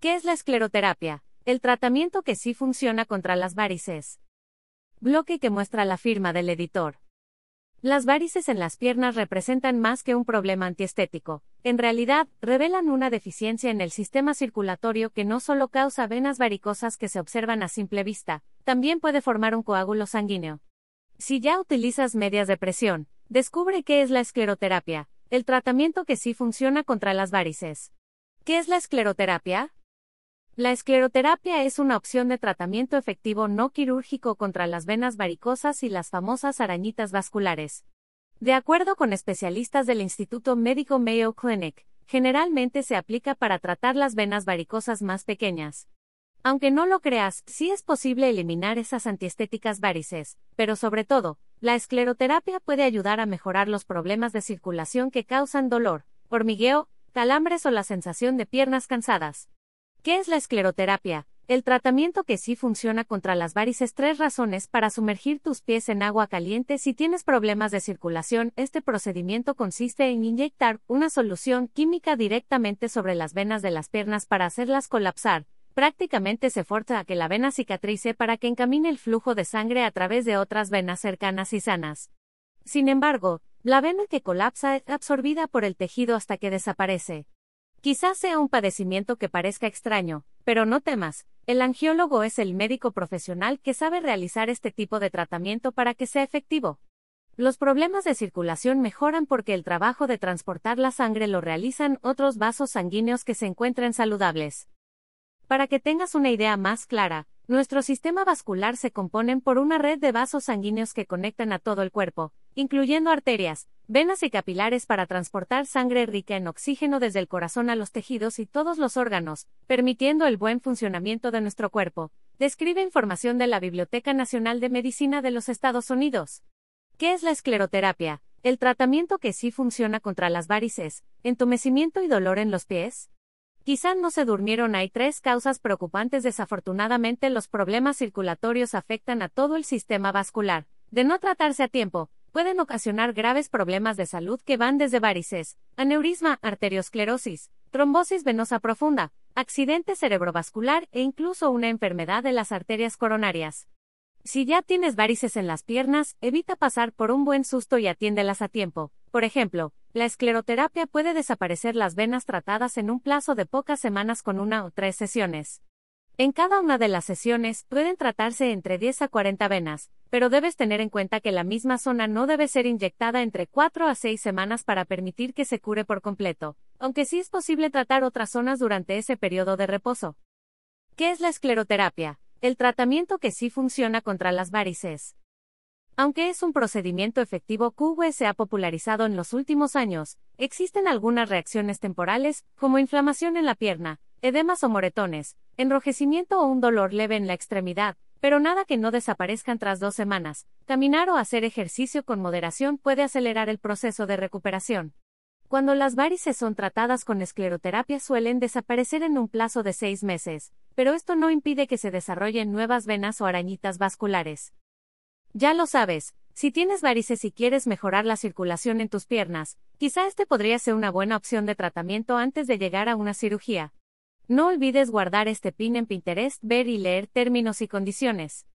¿Qué es la escleroterapia? El tratamiento que sí funciona contra las varices. Bloque que muestra la firma del editor. Las varices en las piernas representan más que un problema antiestético. En realidad, revelan una deficiencia en el sistema circulatorio que no solo causa venas varicosas que se observan a simple vista, también puede formar un coágulo sanguíneo. Si ya utilizas medias de presión, descubre qué es la escleroterapia, el tratamiento que sí funciona contra las varices. ¿Qué es la escleroterapia? La escleroterapia es una opción de tratamiento efectivo no quirúrgico contra las venas varicosas y las famosas arañitas vasculares. De acuerdo con especialistas del Instituto Médico Mayo Clinic, generalmente se aplica para tratar las venas varicosas más pequeñas. Aunque no lo creas, sí es posible eliminar esas antiestéticas varices, pero sobre todo, la escleroterapia puede ayudar a mejorar los problemas de circulación que causan dolor, hormigueo, calambres o la sensación de piernas cansadas. ¿Qué es la escleroterapia? El tratamiento que sí funciona contra las varices. Tres razones para sumergir tus pies en agua caliente si tienes problemas de circulación. Este procedimiento consiste en inyectar una solución química directamente sobre las venas de las piernas para hacerlas colapsar. Prácticamente se forza a que la vena cicatrice para que encamine el flujo de sangre a través de otras venas cercanas y sanas. Sin embargo, la vena que colapsa es absorbida por el tejido hasta que desaparece. Quizás sea un padecimiento que parezca extraño, pero no temas, el angiólogo es el médico profesional que sabe realizar este tipo de tratamiento para que sea efectivo. Los problemas de circulación mejoran porque el trabajo de transportar la sangre lo realizan otros vasos sanguíneos que se encuentren saludables. Para que tengas una idea más clara, nuestro sistema vascular se compone por una red de vasos sanguíneos que conectan a todo el cuerpo, incluyendo arterias, venas y capilares para transportar sangre rica en oxígeno desde el corazón a los tejidos y todos los órganos, permitiendo el buen funcionamiento de nuestro cuerpo. Describe información de la Biblioteca Nacional de Medicina de los Estados Unidos. ¿Qué es la escleroterapia? El tratamiento que sí funciona contra las varices, entumecimiento y dolor en los pies. Quizá no se durmieron. Hay tres causas preocupantes. Desafortunadamente, los problemas circulatorios afectan a todo el sistema vascular. De no tratarse a tiempo, pueden ocasionar graves problemas de salud que van desde varices, aneurisma, arteriosclerosis, trombosis venosa profunda, accidente cerebrovascular e incluso una enfermedad de las arterias coronarias. Si ya tienes varices en las piernas, evita pasar por un buen susto y atiéndelas a tiempo. Por ejemplo, la escleroterapia puede desaparecer las venas tratadas en un plazo de pocas semanas con una o tres sesiones. En cada una de las sesiones pueden tratarse entre 10 a 40 venas, pero debes tener en cuenta que la misma zona no debe ser inyectada entre 4 a 6 semanas para permitir que se cure por completo, aunque sí es posible tratar otras zonas durante ese periodo de reposo. ¿Qué es la escleroterapia? El tratamiento que sí funciona contra las varices. Aunque es un procedimiento efectivo que se ha popularizado en los últimos años, existen algunas reacciones temporales, como inflamación en la pierna, edemas o moretones, enrojecimiento o un dolor leve en la extremidad, pero nada que no desaparezcan tras dos semanas. Caminar o hacer ejercicio con moderación puede acelerar el proceso de recuperación. Cuando las varices son tratadas con escleroterapia suelen desaparecer en un plazo de seis meses, pero esto no impide que se desarrollen nuevas venas o arañitas vasculares. Ya lo sabes, si tienes varices y quieres mejorar la circulación en tus piernas, quizá este podría ser una buena opción de tratamiento antes de llegar a una cirugía. No olvides guardar este pin en Pinterest, ver y leer términos y condiciones.